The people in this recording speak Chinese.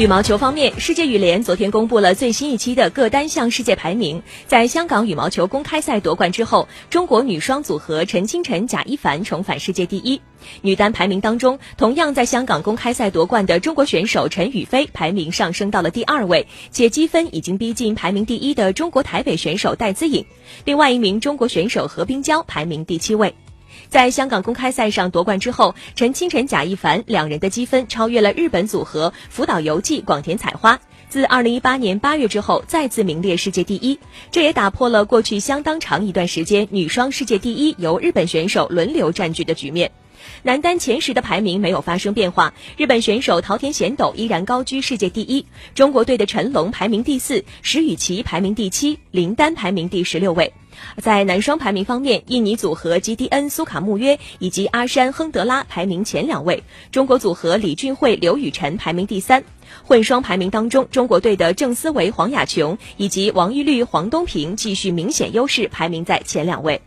羽毛球方面，世界羽联昨天公布了最新一期的各单项世界排名。在香港羽毛球公开赛夺冠之后，中国女双组合陈清晨、贾一凡重返世界第一。女单排名当中，同样在香港公开赛夺冠的中国选手陈雨菲排名上升到了第二位，且积分已经逼近排名第一的中国台北选手戴资颖。另外一名中国选手何冰娇排名第七位。在香港公开赛上夺冠之后，陈清晨、贾一凡两人的积分超越了日本组合福岛由纪、广田彩花，自2018年8月之后再次名列世界第一。这也打破了过去相当长一段时间女双世界第一由日本选手轮流占据的局面。男单前十的排名没有发生变化，日本选手桃田贤斗依然高居世界第一，中国队的陈龙排名第四，石宇奇排名第七，林丹排名第十六位。在男双排名方面，印尼组合吉迪恩苏卡穆约以及阿山亨德拉排名前两位，中国组合李俊慧刘雨辰排名第三。混双排名当中，中国队的郑思维黄雅琼以及王懿律黄东萍继续明显优势，排名在前两位。